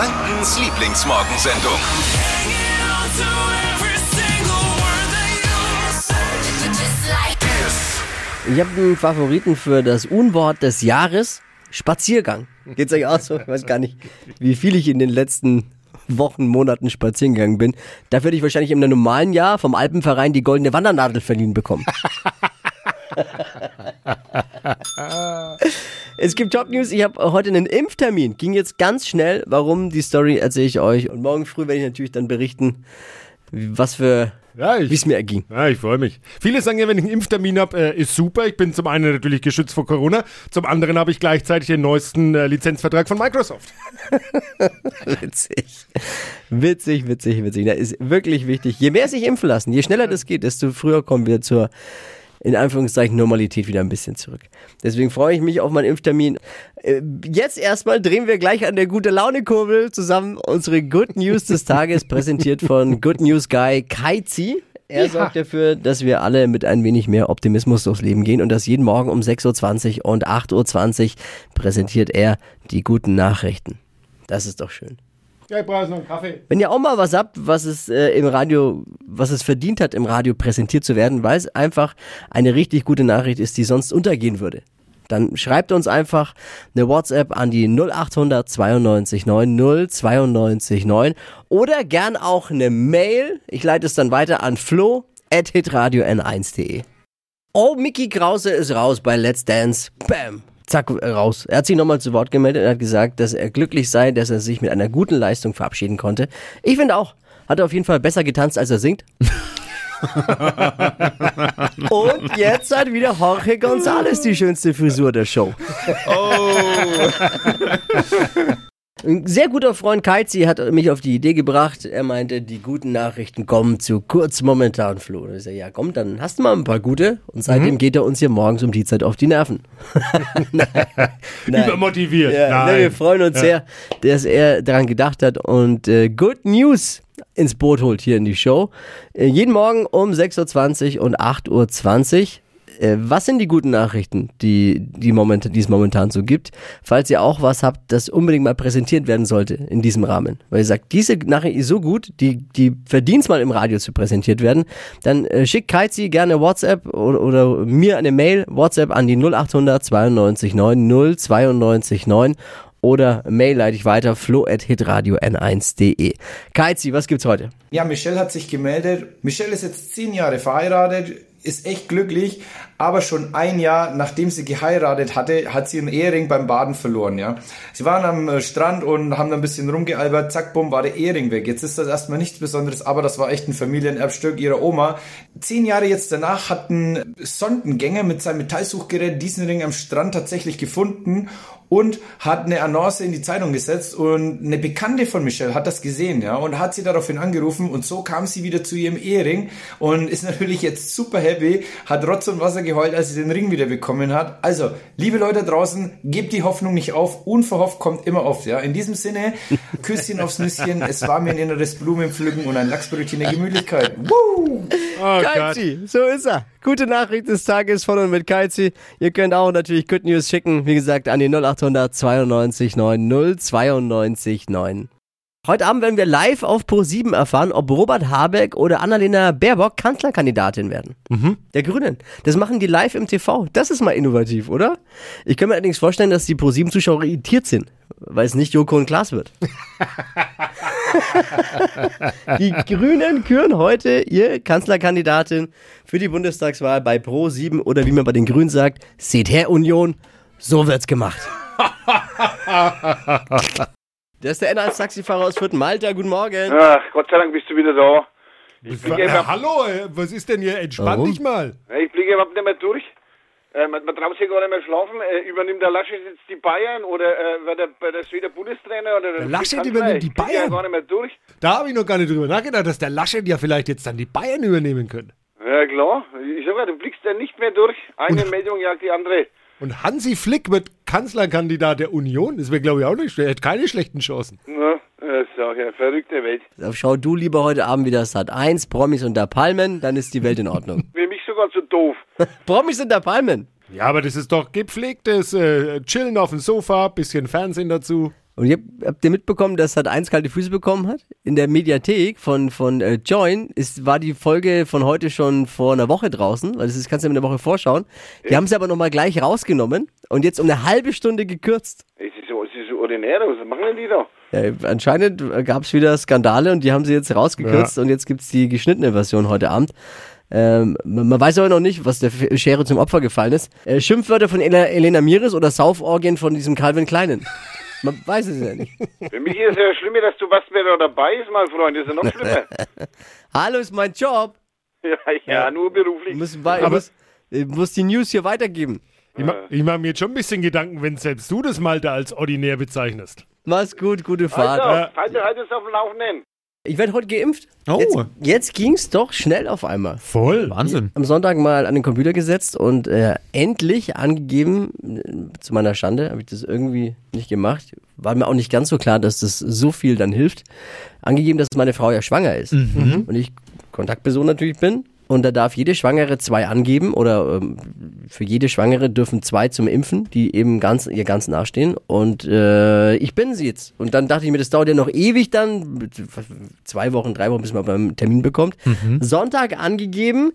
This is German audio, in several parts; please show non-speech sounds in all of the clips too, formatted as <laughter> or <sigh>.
Frankens Lieblingsmorgensendung. Ich habe einen Favoriten für das Unwort des Jahres. Spaziergang. Geht's euch auch so? Ich weiß gar nicht, wie viel ich in den letzten Wochen, Monaten spazieren gegangen bin. Dafür hätte ich wahrscheinlich im normalen Jahr vom Alpenverein die goldene Wandernadel verliehen bekommen. <laughs> es gibt Top News. Ich habe heute einen Impftermin. Ging jetzt ganz schnell. Warum? Die Story erzähle ich euch. Und morgen früh werde ich natürlich dann berichten, was für Ja, wie es mir erging. ja, ich freue mich. Viele sagen ja, wenn ich einen Impftermin habe, äh, ist super. Ich bin zum einen natürlich geschützt vor Corona, zum anderen habe ich gleichzeitig den neuesten äh, Lizenzvertrag von Microsoft. <laughs> Witzig. Witzig, witzig, witzig. Das ist wirklich wichtig. Je mehr sich impfen lassen, je schneller das geht, desto früher kommen wir zur, in Anführungszeichen, Normalität wieder ein bisschen zurück. Deswegen freue ich mich auf meinen Impftermin. Äh, Jetzt erstmal drehen wir gleich an der gute Laune-Kurbel zusammen unsere Good News des Tages, präsentiert von Good News Guy Kaizi. Er sorgt dafür, dass wir alle mit ein wenig mehr Optimismus durchs Leben gehen und das jeden Morgen um 6.20 Uhr und 8.20 Uhr präsentiert er die guten Nachrichten. Das ist doch schön. Ja, ich brauche noch einen Kaffee. Wenn ihr auch mal was habt, was es äh, im Radio, was es verdient hat, im Radio präsentiert zu werden, weil es einfach eine richtig gute Nachricht ist, die sonst untergehen würde, dann schreibt uns einfach eine WhatsApp an die 0800 92 9 092 9 oder gern auch eine Mail. Ich leite es dann weiter an flo at hitradio n1.de. Oh, Mickey Krause ist raus bei Let's Dance. Bam. Zack, raus. Er hat sich nochmal zu Wort gemeldet und hat gesagt, dass er glücklich sei, dass er sich mit einer guten Leistung verabschieden konnte. Ich finde auch, hat er auf jeden Fall besser getanzt, als er singt. <laughs> und jetzt hat wieder Jorge González die schönste Frisur der Show. <laughs> Ein sehr guter Freund Keizi hat mich auf die Idee gebracht. Er meinte, die guten Nachrichten kommen zu kurz momentan, Flo. Und ich sag, ja, komm, dann hast du mal ein paar gute. Und seitdem geht er uns hier morgens um die Zeit auf die Nerven. <laughs> Nein. <laughs> Nein. Übermotiviert. Ja, ne, wir freuen uns sehr, dass er daran gedacht hat und äh, Good News ins Boot holt hier in die Show. Äh, jeden Morgen um 6.20 Uhr und 8.20 Uhr. Äh, was sind die guten Nachrichten, die, die, moment, die es momentan so gibt? Falls ihr auch was habt, das unbedingt mal präsentiert werden sollte in diesem Rahmen. Weil ihr sagt, diese Nachricht ist so gut, die, die verdient mal im Radio zu präsentiert werden, dann äh, schickt Kaizi gerne WhatsApp oder, oder mir eine Mail, WhatsApp an die 0800 92 9 092 9 oder Mail leite ich weiter, flo at hitradio n1.de. Kaizi, was gibt's heute? Ja, Michelle hat sich gemeldet. Michelle ist jetzt zehn Jahre verheiratet, ist echt glücklich, aber schon ein Jahr nachdem sie geheiratet hatte, hat sie ihren Ehering beim Baden verloren, ja. Sie waren am äh, Strand und haben da ein bisschen rumgealbert, zack, bumm, war der Ehering weg. Jetzt ist das erstmal nichts Besonderes, aber das war echt ein Familienerbstück ihrer Oma. Zehn Jahre jetzt danach hat ein Sondengänger mit seinem Metallsuchgerät diesen Ring am Strand tatsächlich gefunden und hat eine Annonce in die Zeitung gesetzt und eine Bekannte von Michelle hat das gesehen, ja, und hat sie daraufhin angerufen und so kam sie wieder zu ihrem Ehering und ist <laughs> natürlich jetzt super happy, hat Rotz und Wasser geheult, als sie den Ring wieder bekommen hat. Also, liebe Leute draußen, gebt die Hoffnung nicht auf, unverhofft kommt immer oft, ja. In diesem Sinne, <laughs> Küsschen aufs Nüsschen, es war mir ein inneres Blumenpflücken und ein Lachsbrötchen der Gemütlichkeit. <laughs> Woo! Oh Gott. Kaizi, so ist er. Gute Nachricht des Tages von und mit Kaizi. Ihr könnt auch natürlich Good News schicken, wie gesagt, an die 0800 92 9 092 9. Heute Abend werden wir live auf Pro7 erfahren, ob Robert Habeck oder Annalena Baerbock Kanzlerkandidatin werden. Der Grünen. Das machen die live im TV. Das ist mal innovativ, oder? Ich kann mir allerdings vorstellen, dass die Pro7-Zuschauer irritiert sind, weil es nicht Joko und Klaas wird. <laughs> Die Grünen küren heute ihr Kanzlerkandidatin für die Bundestagswahl bei Pro7 oder wie man bei den Grünen sagt, seht her Union, so wird's gemacht. <laughs> Das ist der N1-Taxifahrer aus Fürth, Malta, guten Morgen. Ach, Gott sei Dank bist du wieder da. Äh, hallo, äh, was ist denn hier? Entspann Warum? dich mal. Ich blicke überhaupt nicht mehr durch. Äh, man, man traut sich gar nicht mehr schlafen. Äh, übernimmt der Laschet jetzt die Bayern oder äh, wird er bei der wieder Bundestrainer? Oder Der Laschet übernimmt die Ich blick ja Bayern? gar nicht mehr durch. Da habe ich noch gar nicht drüber nachgedacht, dass der Laschet ja vielleicht jetzt dann die Bayern übernehmen könnte. Ja klar, ich sag ja, du blickst ja nicht mehr durch. Eine Meldung jagt die andere. Und Hansi Flick wird Kanzlerkandidat der Union. Das wäre, glaube ich, auch nicht schlecht. Er hat keine schlechten Chancen. Ja, das ist auch eine verrückte Welt. Schau du lieber heute Abend wieder Sat 1, Promis unter Palmen, dann ist die Welt in Ordnung. <laughs> Für mich sogar zu doof. <laughs> Promis unter Palmen. Ja, aber das ist doch gepflegtes äh, Chillen auf dem Sofa, bisschen Fernsehen dazu. Und ihr habt ihr mitbekommen, dass Sat 1 kalte Füße bekommen hat? In der Mediathek von, von äh, Join ist, war die Folge von heute schon vor einer Woche draußen, weil das ist, kannst du ja mit einer Woche vorschauen. Die haben sie aber nochmal gleich rausgenommen und jetzt um eine halbe Stunde gekürzt. Es ist so, es ist so ordinär, was machen denn die da? Ja, anscheinend gab es wieder Skandale und die haben sie jetzt rausgekürzt und jetzt gibt's die geschnittene Version heute Abend. Ähm, man man weiß aber noch nicht, was der Schere zum Opfer gefallen ist. Äh, Schimpfwörter von Ele Elena Miris oder Sauforgien von diesem Calvin Kleinen. <laughs> Man weiß es ja nicht. Für mich ist es ja schlimm, dass du was wer da dabei ist, mein Freund. Das ist ja noch schlimmer. <laughs> Hallo ist mein Job. ja, ja, nur beruflich. Ich muss, ich Aber- muss, ich muss die News hier weitergeben. Ich, ma ich mache mir jetzt schon ein bisschen Gedanken, wenn selbst du das Malte als ordinär bezeichnest. Mach's gut, gute Fahrt. Also, halt, halt es auf dem Laufenden. Ich werde heute geimpft. Oh. Jetzt, jetzt ging's doch schnell auf einmal. Voll. Wahnsinn. am Sonntag mal an den Computer gesetzt und äh, endlich angegeben, äh, zu meiner Schande, habe ich das irgendwie nicht gemacht. War mir auch nicht ganz so klar, dass das so viel dann hilft. Angegeben, dass meine Frau ja schwanger ist. Und ich Kontaktperson natürlich bin. Und da darf jede Schwangere zwei angeben oder ähm, für jede Schwangere dürfen zwei zum Impfen, die eben ganz ihr ganz nachstehen. Und äh, ich bin sie jetzt. Und dann dachte ich mir, das dauert ja noch ewig dann, zwei Wochen, drei Wochen, bis man beim Termin bekommt. Sonntag angegeben,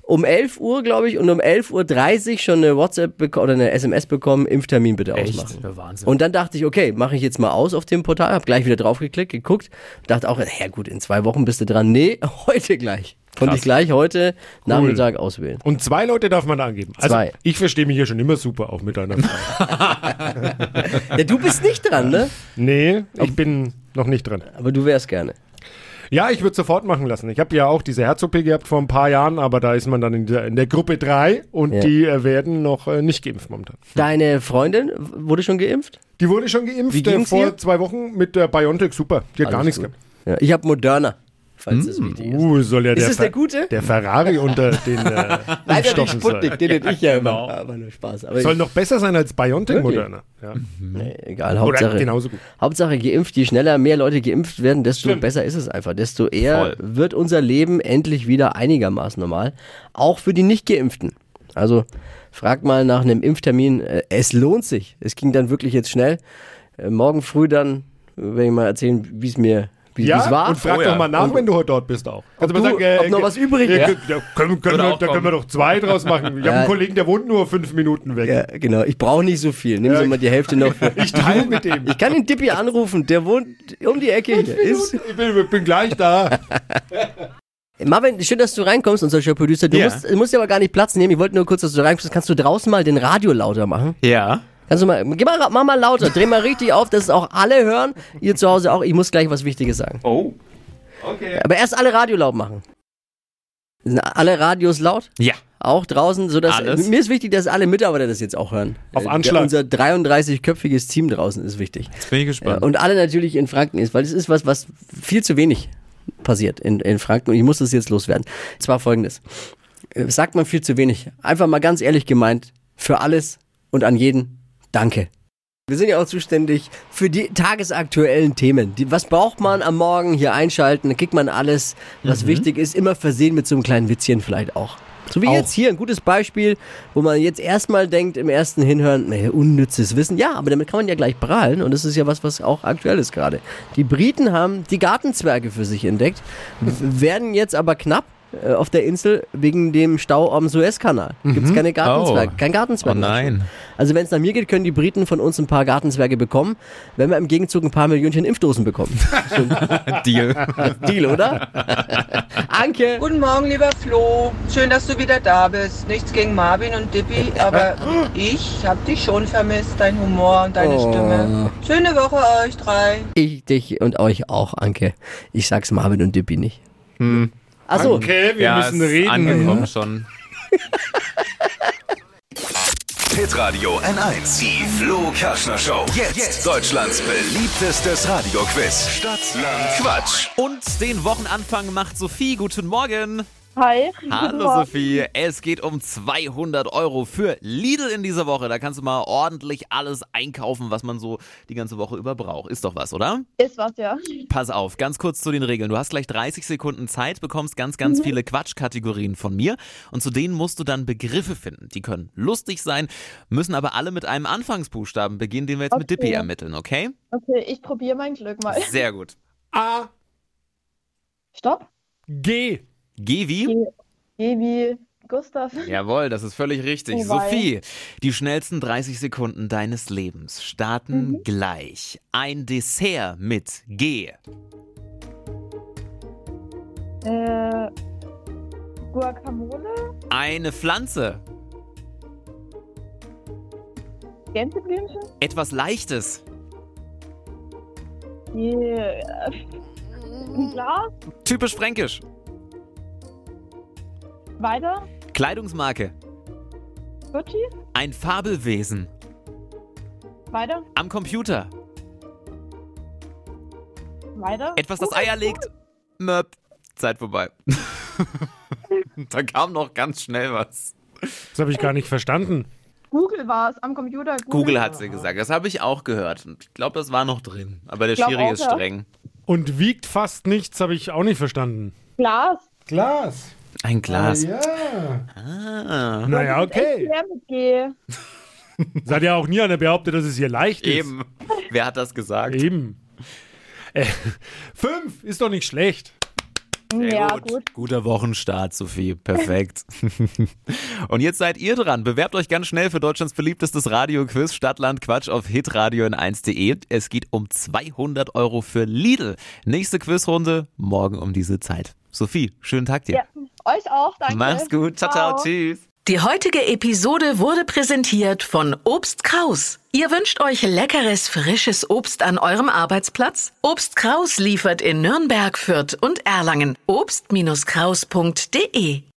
um 11 Uhr, glaube ich, und um 11.30 Uhr schon eine WhatsApp oder eine SMS bekommen, Impftermin bitte ausmachen. Ja, Wahnsinn. Und dann dachte ich, okay, mache ich jetzt mal aus auf dem Portal, habe gleich wieder draufgeklickt, geguckt, dachte auch, ja gut, in zwei Wochen bist du dran. Nee, <laughs> heute gleich. Konnte ich gleich heute Nachmittag auswählen. Und zwei Leute darf man da angeben. Also Zwei. ich verstehe mich hier schon immer super, auch mit deiner Frau. <laughs> <laughs> Ja, du bist nicht dran, ne? nee, ich bin noch nicht dran. Aber du wärst gerne. Ja, ich würde sofort machen lassen. Ich habe ja auch diese Herz-OP gehabt vor ein paar Jahren, aber da ist man dann in der, in der Gruppe 3 und Ja. die äh, werden noch äh, nicht geimpft momentan. Deine Freundin wurde schon geimpft? Die wurde schon geimpft äh, vor ihr? zwei Wochen mit der BioNTech, super. Die hat gar Alles nichts gut. gehabt. Ja, ich habe Moderna, falls das wichtig ist. Uh, soll ja Ist der, das der gute? der Ferrari unter den äh, <laughs> Leider die Impfstoffen Sputnik, den hätte ich ja immer. Aber nur Spaß. Aber Soll ich, noch besser sein als BioNTech? Moderna. Ja. nee, egal, Oder Hauptsache. genauso gut. Hauptsache geimpft, je schneller mehr Leute geimpft werden, desto Stimmt. besser ist es einfach. Desto eher Voll. wird unser Leben endlich wieder einigermaßen normal. Auch für die Nicht-Geimpften. Also fragt mal nach einem Impftermin. Äh, Es lohnt sich. Es ging dann wirklich jetzt schnell. Äh, Morgen früh dann werde ich mal erzählen, wie es mir wie Ja, es war. und frag Oh doch mal nach, wenn du heute dort bist auch. Kannst Ob mal du- ob noch was übrig ja, ist. ja, können, können Würde wir, Da können wir doch zwei draus machen. Ich habe Ja. einen Kollegen, der wohnt nur fünf Minuten weg. ja, genau. Ich brauche nicht so viel. Nehmen Sie mal die Hälfte noch für. <laughs> Ich teile mit dem. Ich kann den Dippi anrufen. Der wohnt um die Ecke hier. Ist, Ich bin, ich bin gleich da. <laughs> Marvin, schön, dass du reinkommst, unser Showproducer. Du Ja. musst, du musst ja aber gar nicht Platz nehmen. Ich wollte nur kurz, dass du reinkommst. Kannst du draußen mal den Radio lauter machen? Ja. Kannst du mal, geh mal, mach mal lauter, dreh mal richtig auf, dass es auch alle hören. Ihr zu Hause auch. Ich muss gleich was Wichtiges sagen. Oh. Aber erst alle Radio laut machen. Sind alle Radios laut? Ja. Auch draußen, sodass Alles. mir ist wichtig, dass alle Mitarbeiter das jetzt auch hören. Auf Äh, Anschlag. Unser 33-köpfiges Team draußen ist wichtig. Jetzt bin ich gespannt. und alle natürlich in Franken ist, weil es ist was, was viel zu wenig passiert in, in Franken und ich muss das jetzt loswerden. Zwar folgendes. Äh, Sagt man viel zu wenig. Einfach mal ganz ehrlich gemeint, für alles und an jeden, danke. Wir sind ja auch zuständig für die tagesaktuellen Themen. Die, was braucht man am Morgen hier einschalten? Dann kriegt man alles, was wichtig ist, immer versehen mit so einem kleinen Witzchen vielleicht auch. So wie Auch. jetzt hier, ein gutes Beispiel, wo man jetzt erstmal denkt, im ersten Hinhören, nee, unnützes Wissen. Ja, aber damit kann man ja gleich prahlen und das ist ja was, was auch aktuell ist gerade. Die Briten haben die Gartenzwerge für sich entdeckt, werden jetzt aber knapp äh, auf der Insel wegen dem Stau am Suezkanal. Gibt es keine Gartenzwerge, Oh. kein Gartenzwerg. Oh nein. Also wenn es nach mir geht, können die Briten von uns ein paar Gartenzwerge bekommen, wenn wir im Gegenzug ein paar Millionchen Impfdosen bekommen. <laughs> Deal. <laughs> Deal, oder? <laughs> Anke! Guten Morgen, lieber Flo. Schön, dass du wieder da bist. Nichts gegen Marvin und Dippy, aber ich hab dich schon vermisst, dein Humor und deine Oh. Stimme. Schöne Woche euch drei. Ich, dich und euch auch, Anke. Ich sag's Marvin und Dippy nicht. Achso, Okay, wir ja, müssen ist reden. angekommen schon. <laughs> Hitradio N1. Die Flo Kerschner Show. Jetzt, Deutschlands beliebtestes Radioquiz. Stadt, Land, Quatsch. Und den Wochenanfang macht Sophie. Guten Morgen. Hi. Hallo. Sophie, es geht um 200 Euro für Lidl in dieser Woche. Da kannst du mal ordentlich alles einkaufen, was man so die ganze Woche über braucht. Ist doch was, oder? Ist was, ja. Pass auf, ganz kurz zu den Regeln. Du hast gleich 30 Sekunden Zeit, bekommst ganz, ganz viele Quatschkategorien von mir und zu denen musst du dann Begriffe finden. Die können lustig sein, müssen aber alle mit einem Anfangsbuchstaben beginnen, den wir jetzt mit Okay. Dippy ermitteln, okay? Okay, ich probiere mein Glück mal. Sehr gut. A, Stopp. G. Geh wie? G. G wie Gustav. Jawohl, das ist völlig richtig. Oh. Sophie, die schnellsten 30 Sekunden deines Lebens starten gleich. Ein Dessert mit G. Äh, Guacamole. Eine Pflanze. Gänseblümchen. Etwas Leichtes. Yeah. Ein Glas. Typisch fränkisch. Weiter. Kleidungsmarke. Gucci. Ein Fabelwesen. Weiter. Am Computer. Weiter. Etwas, das Eier legt. Möp. Zeit vorbei. <laughs> da kam noch ganz schnell was. Das habe ich gar nicht verstanden. Google war es am Computer. Google hat sie gesagt. Das habe ich auch gehört. Und Ich glaube, das war noch drin. Aber der Schiri auch, ist ja. streng. Und wiegt fast nichts, habe ich auch nicht verstanden. Glas. Glas. Ein Glas. Ja. Ah. Naja, okay. <laughs> Seid ja auch nie einer behauptet, dass es hier leicht ist. Eben. Wer hat das gesagt? Eben. Äh, fünf ist doch nicht schlecht. Sehr ja, gut. gut. Guter Wochenstart, Sophie. Perfekt. <laughs> Und jetzt seid ihr dran. Bewerbt euch ganz schnell für Deutschlands beliebtestes Radioquiz Stadtland Quatsch auf hitradio in 1.de. Es geht um 200 Euro für Lidl. Nächste Quizrunde morgen um diese Zeit. Sophie, schönen Tag dir. Ja, euch auch, danke. Mach's gut. Ciao, ciao. Tschüss. Die heutige Episode wurde präsentiert von Obst Kraus. Ihr wünscht euch leckeres, frisches Obst an eurem Arbeitsplatz? Obst Kraus liefert in Nürnberg, Fürth und Erlangen. Obst-Kraus.de